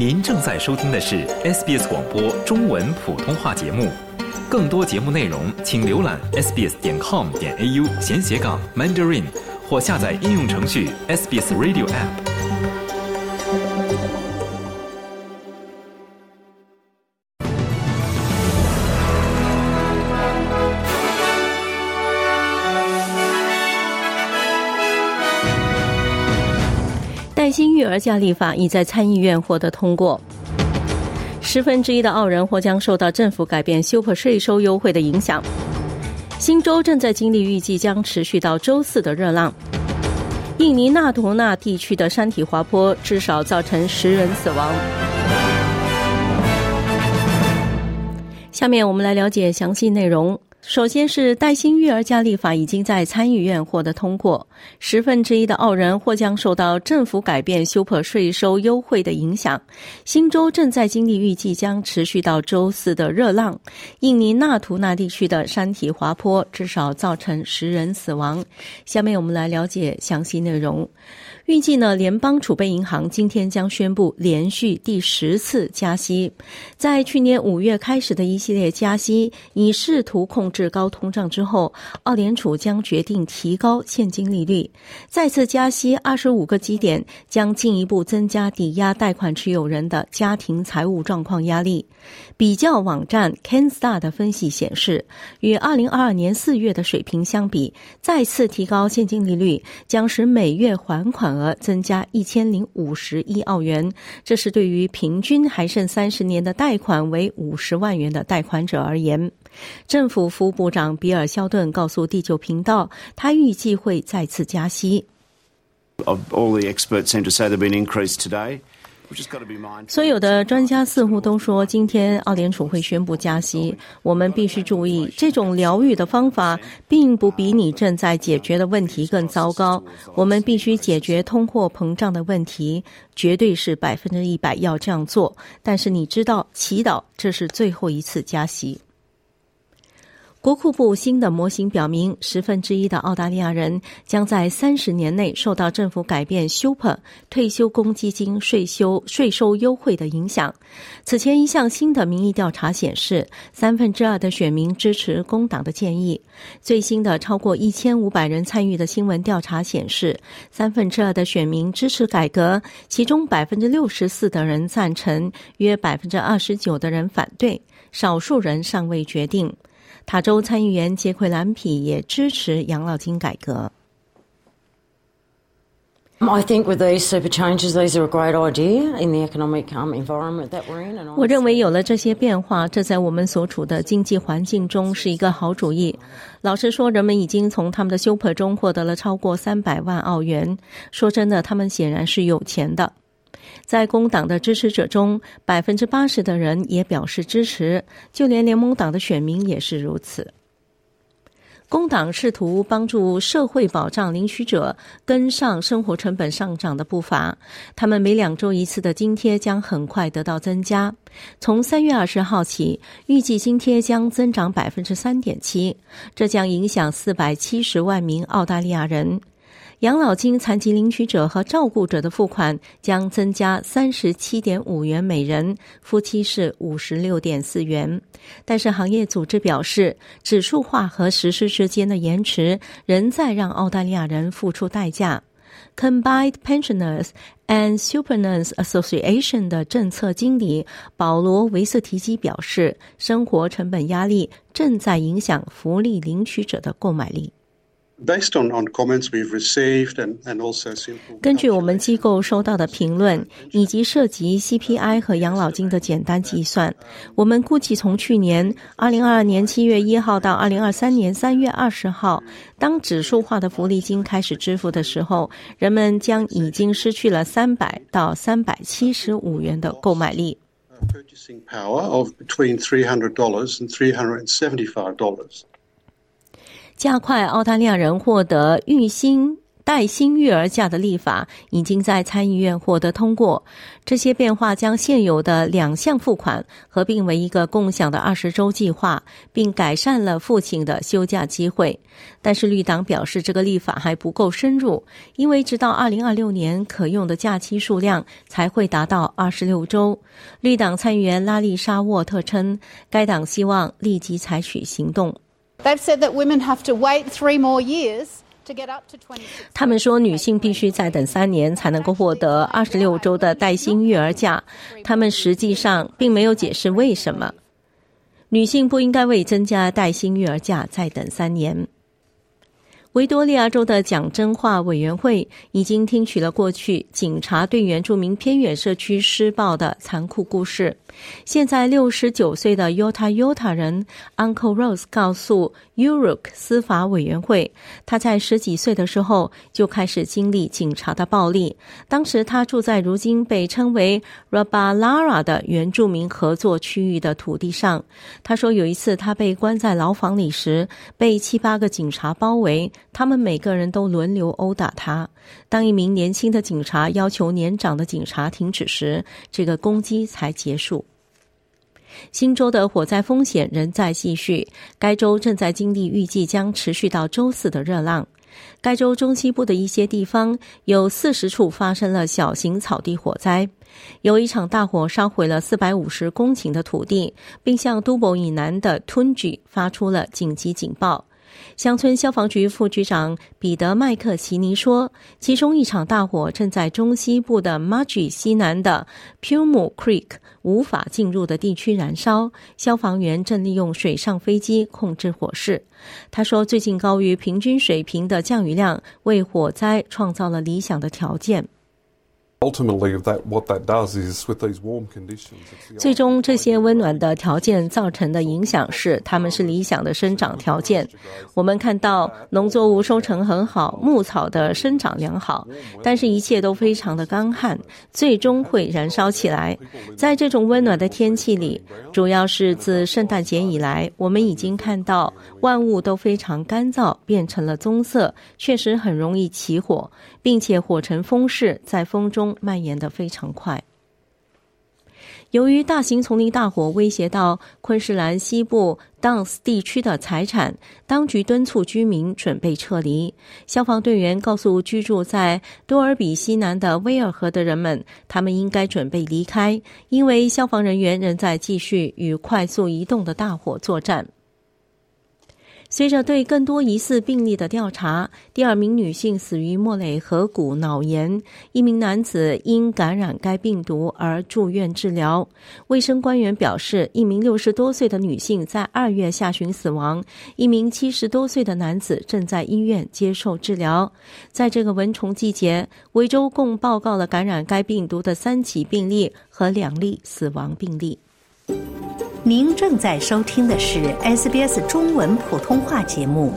您正在收听的是 SBS 广播中文普通话节目。更多节目内容，请浏览 sbs 点 com 点 au 闲斜杠 mandarin，或下载应用程序 SBS Radio App。带薪育儿假立法已在参议院获得通过。十分之一的澳人或将受到政府改变 Super 税收优惠的影响。新州正在经历预计将持续到周四的热浪。印尼纳图纳地区的山体滑坡至少造成十人死亡。下面我们来了解详细内容。首先是带薪育儿假立法已经在参议院获得通过，十分之一的澳人或将受到政府改变 Super 税收优惠的影响。新州正在经历预计将持续到周四的热浪。印尼纳图纳地区的山体滑坡至少造成十人死亡。下面我们来了解详细内容。预计呢，联邦储备银行今天将宣布连续第十次加息。在去年五月开始的一系列加息，以试图控制高通胀之后，澳联储将决定提高现金利率。率再次加息二十五个基点，将进一步增加抵押贷款持有人的家庭财务状况压力。比较网站 CanStar 的分析显示，与二零二二年四月的水平相比，再次提高现金利率将使每月还款额增加一千零五十亿澳元。这是对于平均还剩三十年的贷款为五十万元的贷款者而言。政府副部长比尔·肖顿告诉地球频道，他预计会再次加息。All the experts seem to say there'll be an increase today. 所有的专家似乎都说，今天澳联储会宣布加息。我们必须注意，这种疗愈的方法并不比你正在解决的问题更糟糕。我们必须解决通货膨胀的问题，绝对是百分之一百要这样做。但是你知道，祈祷这是最后一次加息。国库部新的模型表明，十分之一的澳大利亚人将在三十年内受到政府改变 Super 退休公积金税收税收优惠的影响。此前一项新的民意调查显示，三分之二的选民支持工党的建议。最新的超过一千五百人参与的新闻调查显示，三分之二的选民支持改革，其中百分之六十四的人赞成，约百分之二十九的人反对，少数人尚未决定。塔州参议员杰奎兰皮也支持养老金改革。I think with these super changes, these are a great idea in the economic environment that we're in. 我认为有了这些变化，这在我们所处的经济环境中是一个好主意。老实说，人们已经从他们的 super 中获得了超过三百万澳元。说真的，他们显然是有钱的。在工党的支持者中，百分之八十的人也表示支持，就连联盟党的选民也是如此。工党试图帮助社会保障领取者跟上生活成本上涨的步伐，他们每两周一次的津贴将很快得到增加。从三月二十号起，预计津贴将增长百分之三点七，这将影响四百七十万名澳大利亚人。养老金残疾领取者和照顾者的付款将增加三十七点五元每人，夫妻是五十六点四元。但是行业组织表示，指数化和实施之间的延迟仍在让澳大利亚人付出代价。Combined Pensioners and Supernance Association 的政策经理保罗·维瑟提基表示，生活成本压力正在影响福利领取者的购买力。根据我们机构收到的评论，以及涉及 CPI 和养老金的简单计算，我们估计从去年2022年7月1号到2023年3月20号，当指数化的福利金开始支付的时候，人们将已经失去了300到375元的购买力。加快澳大利亚人获得育薪带薪育儿假的立法已经在参议院获得通过。这些变化将现有的两项付款合并为一个共享的二十周计划，并改善了父亲的休假机会。但是绿党表示，这个立法还不够深入，因为直到二零二六年可用的假期数量才会达到二十六周。绿党参议员拉丽莎沃特称，该党希望立即采取行动。They've said that women have to wait three more years. 他们说，女性必须再等三年才能够获得二十六周的带薪育儿假。他们实际上并没有解释为什么女性不应该为增加带薪育儿假再等三年。维多利亚州的讲真话委员会已经听取了过去警察对原住民偏远社区施暴的残酷故事。现在六十九岁的 Yota Yota 人 Uncle Rose 告诉 Uruk 司法委员会，他在十几岁的时候就开始经历警察的暴力。当时他住在如今被称为 Rabalara 的原住民合作区域的土地上。他说，有一次他被关在牢房里时，被七八个警察包围。他们每个人都轮流殴打他。当一名年轻的警察要求年长的警察停止时，这个攻击才结束。新州的火灾风险仍在继续，该州正在经历预计将持续到周四的热浪。该州中西部的一些地方有四十处发生了小型草地火灾，有一场大火烧毁了四百五十公顷的土地，并向都柏以南的 Tunji 发出了紧急警报。乡村消防局副局长彼得·麦克奇尼说：“其中一场大火正在中西部的 m a g i 西南的 Pumu Creek 无法进入的地区燃烧，消防员正利用水上飞机控制火势。”他说：“最近高于平均水平的降雨量为火灾创造了理想的条件。”最终，这些温暖的条件造成的影响是，它们是理想的生长条件。我们看到农作物收成很好，牧草的生长良好，但是一切都非常的干旱，最终会燃烧起来。在这种温暖的天气里，主要是自圣诞节以来，我们已经看到万物都非常干燥，变成了棕色，确实很容易起火，并且火成风势，在风中。蔓延的非常快。由于大型丛林大火威胁到昆士兰西部 Downs 地区的财产，当局敦促居民准备撤离。消防队员告诉居住在多尔比西南的威尔河的人们，他们应该准备离开，因为消防人员仍在继续与快速移动的大火作战。随着对更多疑似病例的调查，第二名女性死于莫雷河谷脑炎，一名男子因感染该病毒而住院治疗。卫生官员表示，一名六十多岁的女性在二月下旬死亡，一名七十多岁的男子正在医院接受治疗。在这个蚊虫季节，维州共报告了感染该病毒的三起病例和两例死亡病例。您正在收听的是 SBS 中文普通话节目。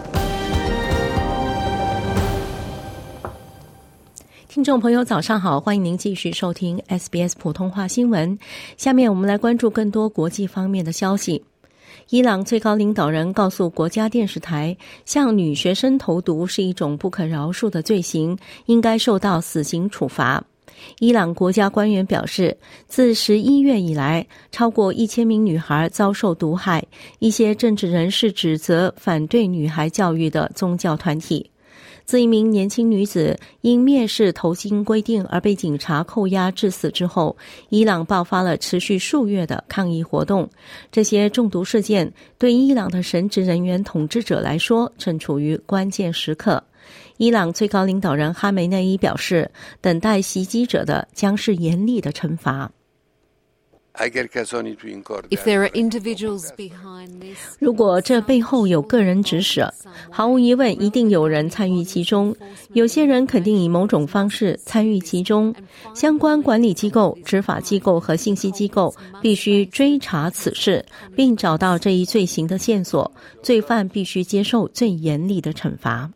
听众朋友，早上好，欢迎您继续收听 SBS 普通话新闻。下面我们来关注更多国际方面的消息。伊朗最高领导人告诉国家电视台，向女学生投毒是一种不可饶恕的罪行，应该受到死刑处罚。伊朗国家官员表示，自十一月以来，超过一千名女孩遭受毒害。一些政治人士指责反对女孩教育的宗教团体。自一名年轻女子因蔑视头巾规定而被警察扣押致死之后，伊朗爆发了持续数月的抗议活动。这些中毒事件对伊朗的神职人员统治者来说正处于关键时刻。伊朗最高领导人哈梅内伊表示，等待袭击者的将是严厉的惩罚。如果这背后有个人指使，毫无疑问，一定有人参与其中。有些人肯定以某种方式参与其中。相关管理机构、执法机构和信息机构必须追查此事，并找到这一罪行的线索。罪犯必须接受最严厉的惩罚。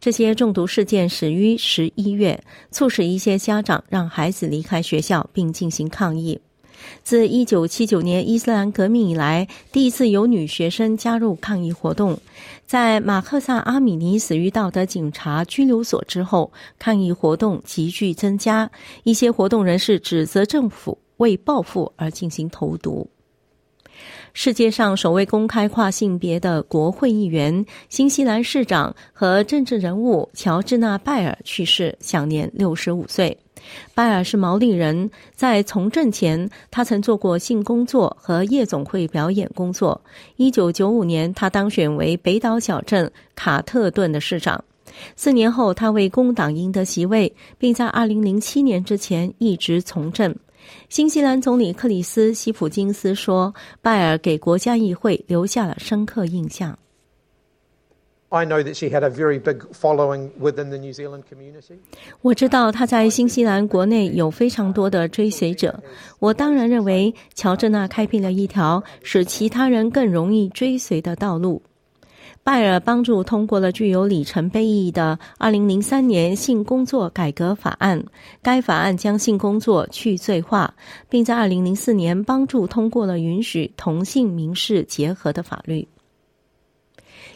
这些中毒事件始于十一月，促使一些家长让孩子离开学校并进行抗议。自一九七九年伊斯兰革命以来，第一次有女学生加入抗议活动。在马克萨阿米尼死于道德警察拘留所之后，抗议活动急剧增加。一些活动人士指责政府为报复而进行投毒。世界上首位公开跨性别的国会议员、新西兰市长和政治人物乔治纳·拜尔去世，享年六十五岁。拜尔是毛利人，在从政前，他曾做过性工作和夜总会表演工作。一九九五年，他当选为北岛小镇卡特顿的市长。四年后，他为工党赢得席位，并在二零零七年之前一直从政。新西兰总理克里斯·希普金斯说：“拜尔给国家议会留下了深刻印象。” I know that she had a very big following within the New Zealand community. 我知道他在新西兰国内有非常多的追随者。我当然认为乔治娜开辟了一条使其他人更容易追随的道路。拜尔帮助通过了具有里程碑意义的2003年性工作改革法案。该法案将性工作去罪化，并在2004年帮助通过了允许同性民事结合的法律。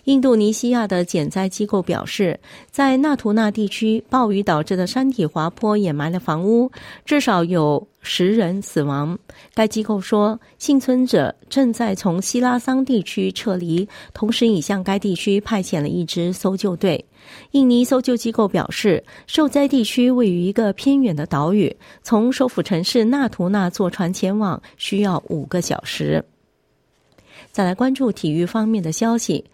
印度尼西亚的减灾机构表示，在纳图纳地区暴雨导致的山体滑坡掩埋了房屋，至少有十人死亡。该机构说，幸存者正在从希拉桑地区撤离，同时已向该地区派遣了一支搜救队。印尼搜救机构表示，受灾地区位于一个偏远的岛屿，从首府城市纳图纳坐船前往需要五个小时。再来关注体育方面的消息。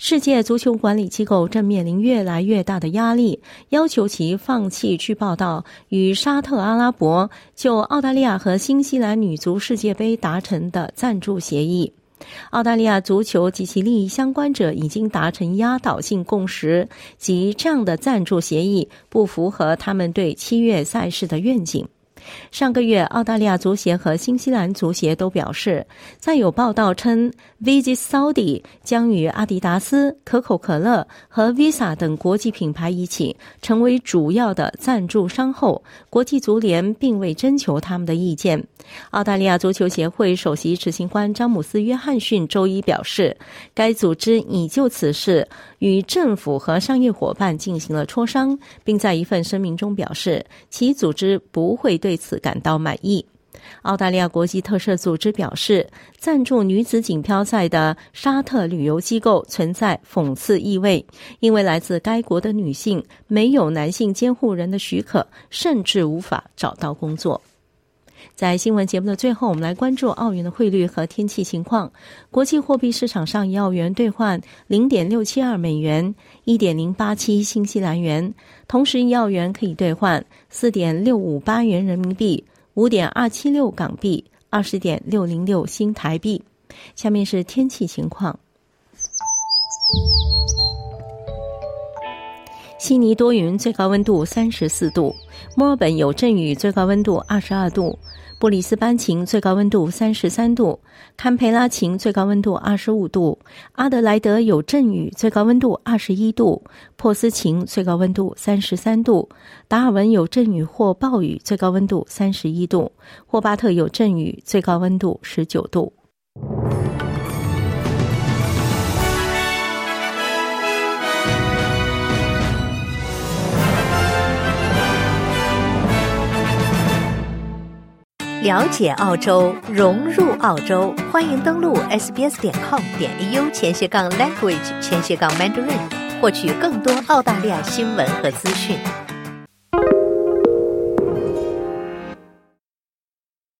世界足球管理机构正面临越来越大的压力，要求其放弃据报道与沙特阿拉伯就澳大利亚和新西兰女足世界杯达成的赞助协议。澳大利亚足球及其利益相关者已经达成压倒性共识，即这样的赞助协议不符合他们对七月赛事的愿景。上个月，澳大利亚足协和新西兰足协都表示，在有报道称 Visit Saudi 将与阿迪达斯、可口可乐和 Visa 等国际品牌一起成为主要的赞助商后，国际足联并未征求他们的意见。澳大利亚足球协会首席执行官詹姆斯·约翰逊周一表示，该组织已就此事与政府和商业伙伴进行了磋商，并在一份声明中表示，其组织不会对此感到满意。澳大利亚国际特赦组织表示，赞助女子锦标赛的沙特旅游机构存在讽刺意味，因为来自该国的女性没有男性监护人的许可，甚至无法找到工作。在新闻节目的最后，我们来关注澳元的汇率和天气情况。国际货币市场上，一澳元兑换零点六七二美元，一点零八七新西兰元。同时，一澳元可以兑换四点六五八元人民币，五点二七六港币，二十点六零六新台币。下面是天气情况。悉尼多云，最高温度三十四度；墨尔本有阵雨，最高温度二十二度；布里斯班晴，最高温度三十三度；堪培拉晴，最高温度二十五度；阿德莱德有阵雨，最高温度二十一度；珀斯晴，最高温度三十三度；达尔文有阵雨或暴雨，最高温度三十一度；霍巴特有阵雨，最高温度十九度。了解澳洲，融入澳洲，欢迎登录 sbs 点 com 点 au 前斜杠 language 前斜杠 mandarin，获取更多澳大利亚新闻和资讯。